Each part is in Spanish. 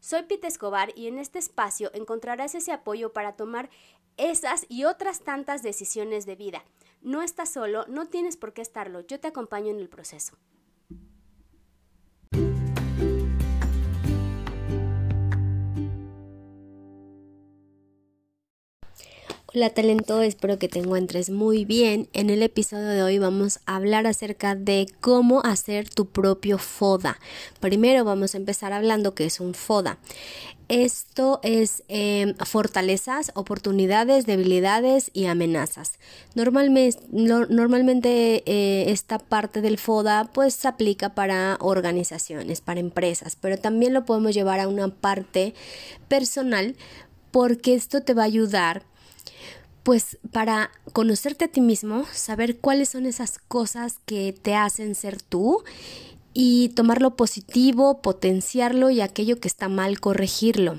Soy Pete Escobar y en este espacio encontrarás ese apoyo para tomar esas y otras tantas decisiones de vida. No estás solo, no tienes por qué estarlo, yo te acompaño en el proceso. Hola talento, espero que te encuentres muy bien. En el episodio de hoy vamos a hablar acerca de cómo hacer tu propio FODA. Primero vamos a empezar hablando que es un FODA. Esto es em, fortalezas, oportunidades, debilidades y amenazas. Normalmente, eh, esta parte del FODA pues se aplica para organizaciones, para empresas, pero también lo podemos llevar a una parte personal porque esto te va a ayudar pues para conocerte a ti mismo, saber cuáles son esas cosas que te hacen ser tú y tomar lo positivo, potenciarlo y aquello que está mal, corregirlo.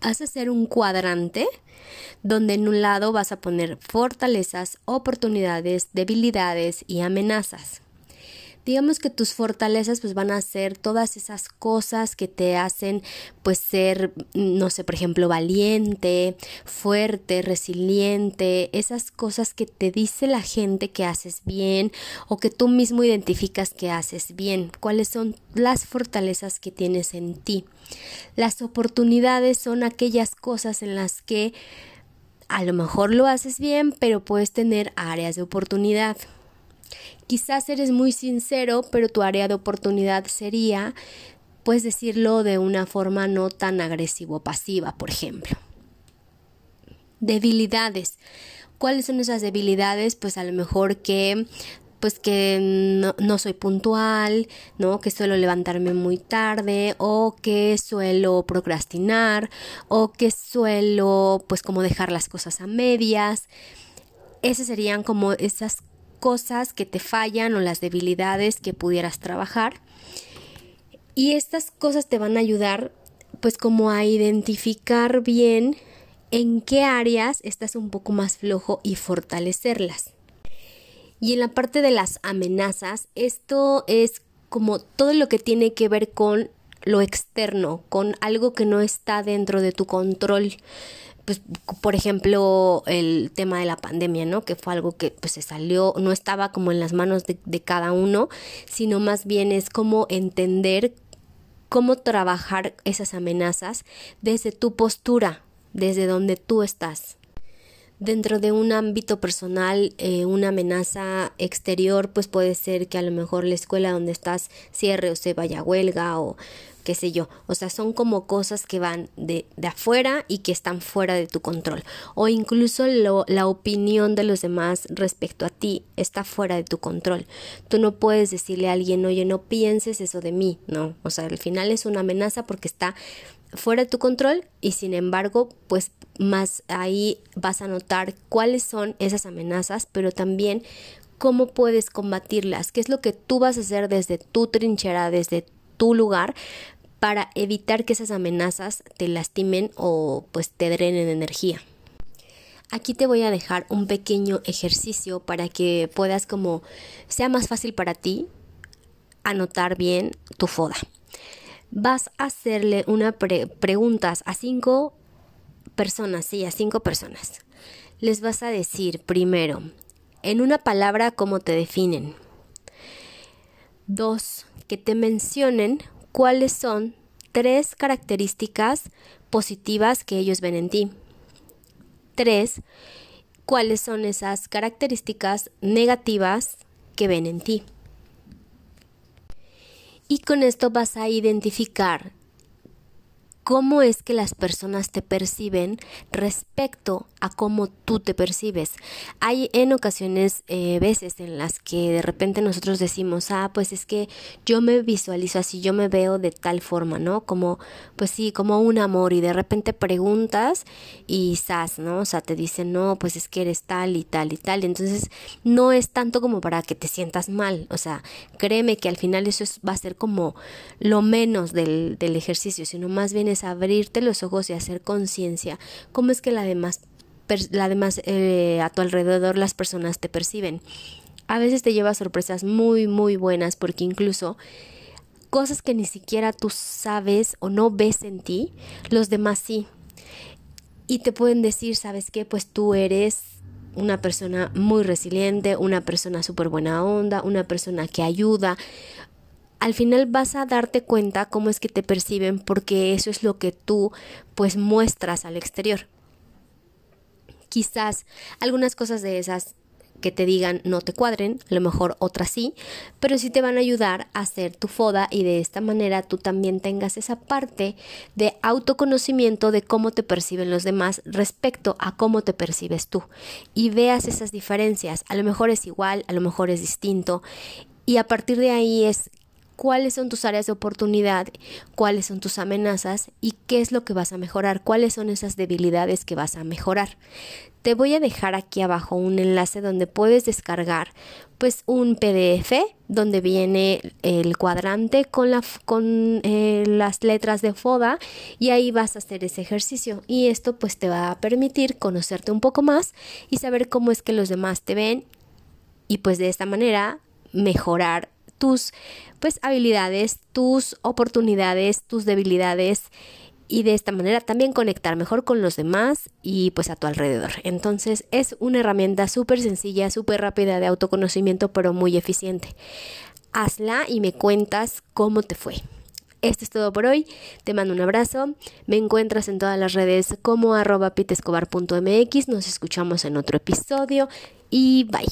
Vas a hacer un cuadrante donde en un lado vas a poner fortalezas, oportunidades, debilidades y amenazas digamos que tus fortalezas pues van a ser todas esas cosas que te hacen pues ser, no sé, por ejemplo, valiente, fuerte, resiliente, esas cosas que te dice la gente que haces bien o que tú mismo identificas que haces bien, cuáles son las fortalezas que tienes en ti. Las oportunidades son aquellas cosas en las que a lo mejor lo haces bien, pero puedes tener áreas de oportunidad. Quizás eres muy sincero, pero tu área de oportunidad sería, pues decirlo de una forma no tan agresivo-pasiva, por ejemplo. Debilidades. ¿Cuáles son esas debilidades? Pues a lo mejor que pues que no, soy puntual, ¿no? Que suelo levantarme muy tarde o que suelo procrastinar o que suelo pues como dejar las cosas a medias. Esas serían como esas cosas que te fallan o las debilidades que pudieras trabajar. Y estas cosas te van a ayudar pues como a identificar bien en qué áreas estás un poco más flojo y fortalecerlas. Y en la parte de las amenazas, esto es como todo lo que tiene que ver con lo externo, con algo que no está dentro de tu control pues, por ejemplo, el tema de la pandemia, ¿no? Que fue algo que pues se salió, no estaba como en las manos de, de cada uno, sino más bien es como entender cómo trabajar esas amenazas desde tu postura, desde donde tú estás. Dentro de un ámbito personal, eh, una amenaza exterior, pues puede ser que a lo mejor la escuela donde estás cierre o se vaya a huelga o qué sé yo. O sea, son como cosas que van de, de afuera y que están fuera de tu control. O incluso la opinión de los demás respecto a ti está fuera de tu control. Tú no puedes decirle a alguien, oye, no pienses eso de mí. No, o sea, al final es una amenaza porque está fuera de tu control y sin embargo, pues más ahí vas a notar cuáles son esas amenazas, pero también cómo puedes combatirlas, qué es lo que tú vas a hacer desde tu trinchera, desde tu lugar para evitar que esas amenazas te lastimen o pues te drenen energía. Aquí te voy a dejar un pequeño ejercicio para que puedas como sea más fácil para ti anotar bien tu foda. Vas a hacerle una preguntas a cinco personas, sí, a cinco personas. Les vas a decir primero, en una palabra, cómo te definen. Dos, que te mencionen cuáles son tres características positivas que ellos ven en ti. Tres, cuáles son esas características negativas que ven en ti. Y con esto vas a identificar cómo es que las personas te perciben respecto a cómo tú te percibes. Hay en ocasiones, eh, veces en las que de repente nosotros decimos, ah, pues es que yo me visualizo así, yo me veo de tal forma, ¿no? Como, pues sí, como un amor y de repente preguntas y sas, ¿no? O sea, te dicen, no, pues es que eres tal y tal y tal. Entonces, no es tanto como para que te sientas mal, o sea, créeme que al final eso va a ser como lo menos del, del ejercicio, sino más bien abrirte los ojos y hacer conciencia cómo es que la demás, la demás eh, a tu alrededor las personas te perciben. A veces te lleva sorpresas muy, muy buenas porque incluso cosas que ni siquiera tú sabes o no ves en ti, los demás sí. Y te pueden decir, ¿sabes qué? Pues tú eres una persona muy resiliente, una persona súper buena onda, una persona que ayuda, al final vas a darte cuenta cómo es que te perciben porque eso es lo que tú pues muestras al exterior. Quizás algunas cosas de esas que te digan no te cuadren, a lo mejor otras sí, pero sí te van a ayudar a hacer tu foda y de esta manera tú también tengas esa parte de autoconocimiento de cómo te perciben los demás respecto a cómo te percibes tú. Y veas esas diferencias, a lo mejor es igual, a lo mejor es distinto. Y a partir de ahí es cuáles son tus áreas de oportunidad, cuáles son tus amenazas y qué es lo que vas a mejorar, cuáles son esas debilidades que vas a mejorar. Te voy a dejar aquí abajo un enlace donde puedes descargar pues un PDF donde viene el cuadrante con, eh, las letras de FODA y ahí vas a hacer ese ejercicio y esto pues te va a permitir conocerte un poco más y saber cómo es que los demás te ven y pues de esta manera mejorar tus pues habilidades, tus oportunidades, tus debilidades y de esta manera también conectar mejor con los demás y pues a tu alrededor. Entonces es una herramienta súper sencilla, súper rápida de autoconocimiento, pero muy eficiente. Hazla y me cuentas cómo te fue. Esto es todo por hoy. Te mando un abrazo. Me encuentras en todas las redes como arroba pitescobar.mx. Nos escuchamos en otro episodio y bye.